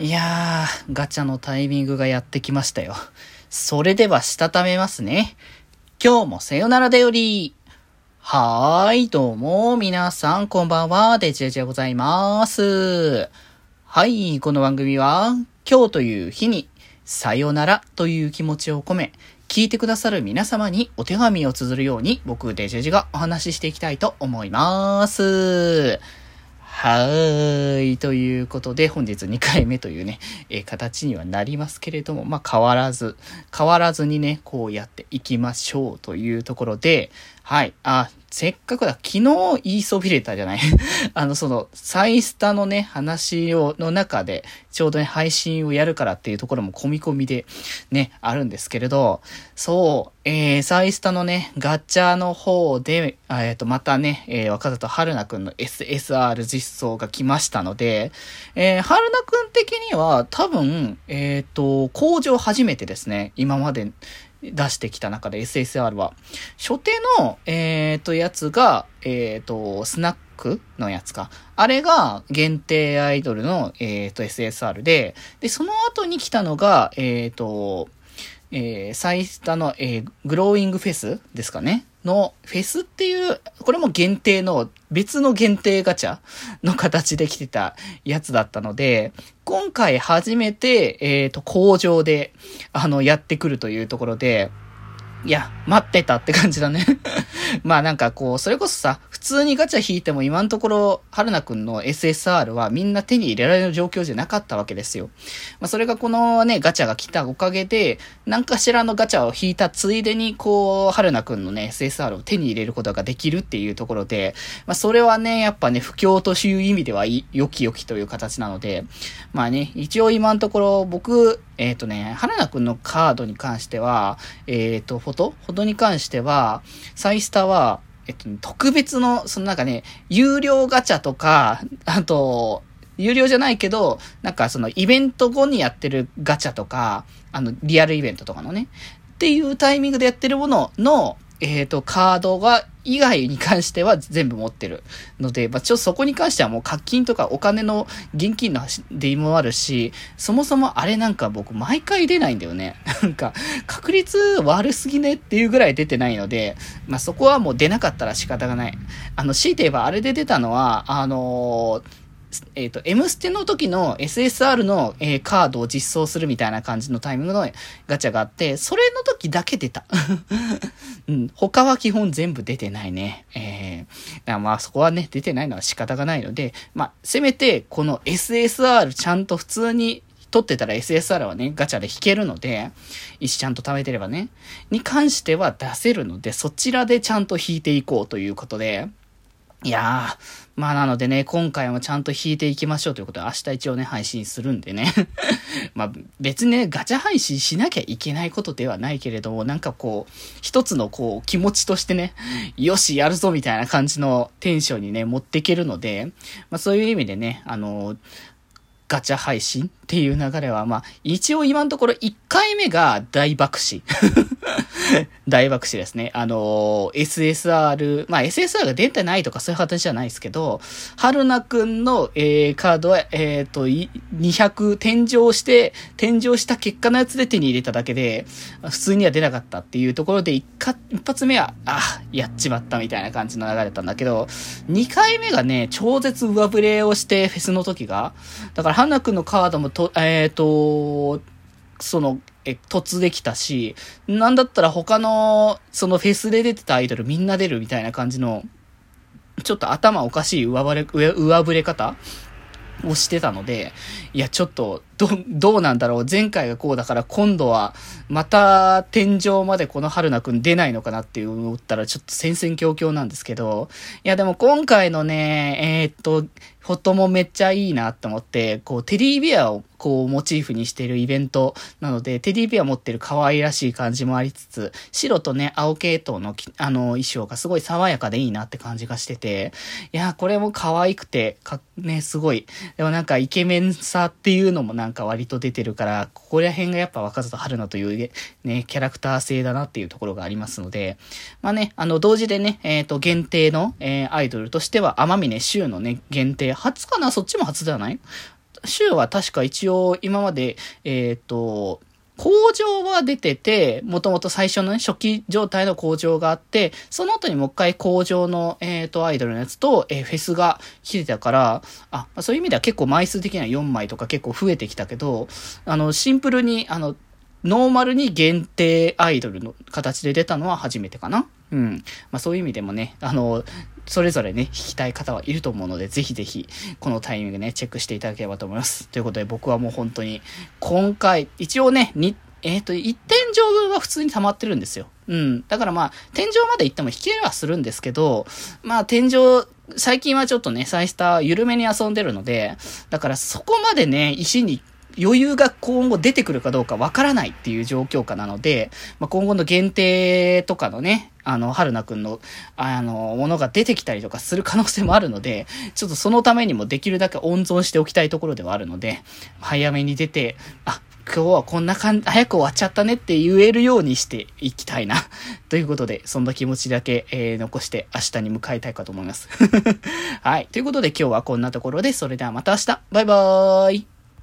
いやー、ガチャのタイミングがやってきましたよ。それでは、したためますね。今日もさよならだより。はーい、どうも、皆さん、こんばんは、デジェジでございます。はい、この番組は、今日という日に、さよならという気持ちを込め、聞いてくださる皆様にお手紙を綴るように、僕、デジェジがお話ししていきたいと思います。はーい。ということで、本日2回目というね、えー、形にはなりますけれども、まあ、変わらず、変わらずにね、こうやっていきましょうというところで、はい。あ、せっかくだ、昨日言いそびれたじゃない？あの、その、サイスタのね、話を、の中で、ちょうどね、配信をやるからっていうところも込み込みで、ね、あるんですけれど、そう、えー、サイスタのね、ガチャの方で、えっ、ー、と、またね、えー、若里春菜くんの SSR 実装が来ましたので、えー、春菜くん的には、多分、えっ、ー、と、工場初めてですね、今まで、出してきた中で SSR は。初手の、えっ、ー、と、やつが、えっ、ー、と、スナックのやつか。あれが限定アイドルの、えっ、ー、と、SSR で、で、その後に来たのが、えっ、と、えー、サイスタの、えー、グローイングフェスですかね。の、フェスっていう、これも限定の、別の限定ガチャの形で来てたやつだったので、今回初めて、えっ、ー、と、工場で、あの、やってくるというところで、いや、待ってたって感じだね。まあなんかこう、それこそさ、普通にガチャ引いても今のところ、春菜くんの SSR はみんな手に入れられる状況じゃなかったわけですよ。まあそれがこのね、ガチャが来たおかげで、何かしらのガチャを引いたついでに、こう、春菜くんのね、SSR を手に入れることができるっていうところで、まあそれはね、やっぱね、不況という意味では、良き良きという形なので、まあね、一応今のところ僕、えっ、ー、とね、花田くんのカードに関しては、えっ、ー、と、フォト？フォトに関しては、サイスターは、えっと、特別の、そのなんかね、有料ガチャとか、あと、有料じゃないけど、なんかそのイベント後にやってるガチャとか、あの、リアルイベントとかのね、っていうタイミングでやってるものの、えっ、ー、と、カードが、以外に関しては全部持ってるので、まあ、ちょそこに関してはもう課金とかお金の現金の出もあるし、そもそもあれなんか僕毎回出ないんだよね。なんか、確率悪すぎねっていうぐらい出てないので、まあ、そこはもう出なかったら仕方がない。あの、強いて言えばあれで出たのは、あのーえっ、ー、と、M ステの時の SSR の、えー、カードを実装するみたいな感じのタイミングのガチャがあって、それの時だけ出た。うん、他は基本全部出てないね。えー、まあそこはね、出てないのは仕方がないので、まあ、せめてこの SSR ちゃんと普通に取ってたら SSR はね、ガチャで引けるので、石ちゃんと貯めてればね、に関しては出せるので、そちらでちゃんと引いていこうということで、いやー、まあなのでね、今回もちゃんと弾いていきましょうということで、明日一応ね、配信するんでね。まあ別にね、ガチャ配信しなきゃいけないことではないけれども、なんかこう、一つのこう、気持ちとしてね、よし、やるぞみたいな感じのテンションにね、持っていけるので、まあそういう意味でね、あの、ガチャ配信っていう流れは、まあ、一応今のところ1回目が大爆死。大爆死ですね。あのー、SSR、まあ SSR が出てないとかそういう形じゃないですけど、春菜くんの、えー、カードは、えっ、ー、と、200天井して、天井した結果のやつで手に入れただけで、普通には出なかったっていうところで、一発目は、あ、やっちまったみたいな感じの流れだったんだけど、2回目がね、超絶上振れをして、フェスの時が。だから、春菜くんのカードもと、えっ、ー、と、その、え、突できたし、なんだったら他の、そのフェスで出てたアイドルみんな出るみたいな感じの、ちょっと頭おかしい上振れ、上、上振れ方をしてたので、いや、ちょっと、ど、どうなんだろう。前回がこうだから今度は、また天井までこの春菜くん出ないのかなって思ったらちょっと戦々恐々なんですけど、いやでも今回のね、えー、っと、フォトもめっちゃいいなって思って、こう、テディベアをこう、モチーフにしているイベントなので、テディベア持ってる可愛らしい感じもありつつ、白とね、青系統の、あの、衣装がすごい爽やかでいいなって感じがしてて、いや、これも可愛くて、か、ね、すごい。でもなんかイケメンさっていうのもなんかんか割と出てるから、ここら辺がやっぱ若里春菜というね、キャラクター性だなっていうところがありますので、まあね、あの、同時でね、えっ、ー、と、限定の、えー、アイドルとしては、天峰柊のね、限定初かな？そっちも初ではない？週は確か一応今まで、えっ、と、工場は出てて、もともと最初のね、初期状態の工場があって、その後にもう一回工場の、えっ、ー、と、アイドルのやつと、えー、フェスが来てたから、あ、そういう意味では結構枚数的には4枚とか結構増えてきたけど、あの、シンプルに、あの、ノーマルに限定アイドルの形で出たのは初めてかなうん。まあそういう意味でもね、あの、それぞれね、弾きたい方はいると思うので、ぜひぜひ、このタイミングね、チェックしていただければと思います。ということで、僕はもう本当に、今回、一応ね、に、えっ、ー、と、1点上分は普通に溜まってるんですよ。うん。だからまあ、天井まで行っても弾けはするんですけど、まあ、天井、最近はちょっとね、サイスター緩めに遊んでるので、だからそこまでね、石に余裕が今後出てくるかどうかわからないっていう状況下なので、まあ、今後の限定とかのね、あの、春菜くんの、あの、ものが出てきたりとかする可能性もあるので、ちょっとそのためにもできるだけ温存しておきたいところではあるので、早めに出て、あ、今日はこんな感じ、早く終わっちゃったねって言えるようにしていきたいな。ということで、そんな気持ちだけ、えー、残して明日に向かいたいかと思います。はい。ということで今日はこんなところで、それではまた明日バイバーイ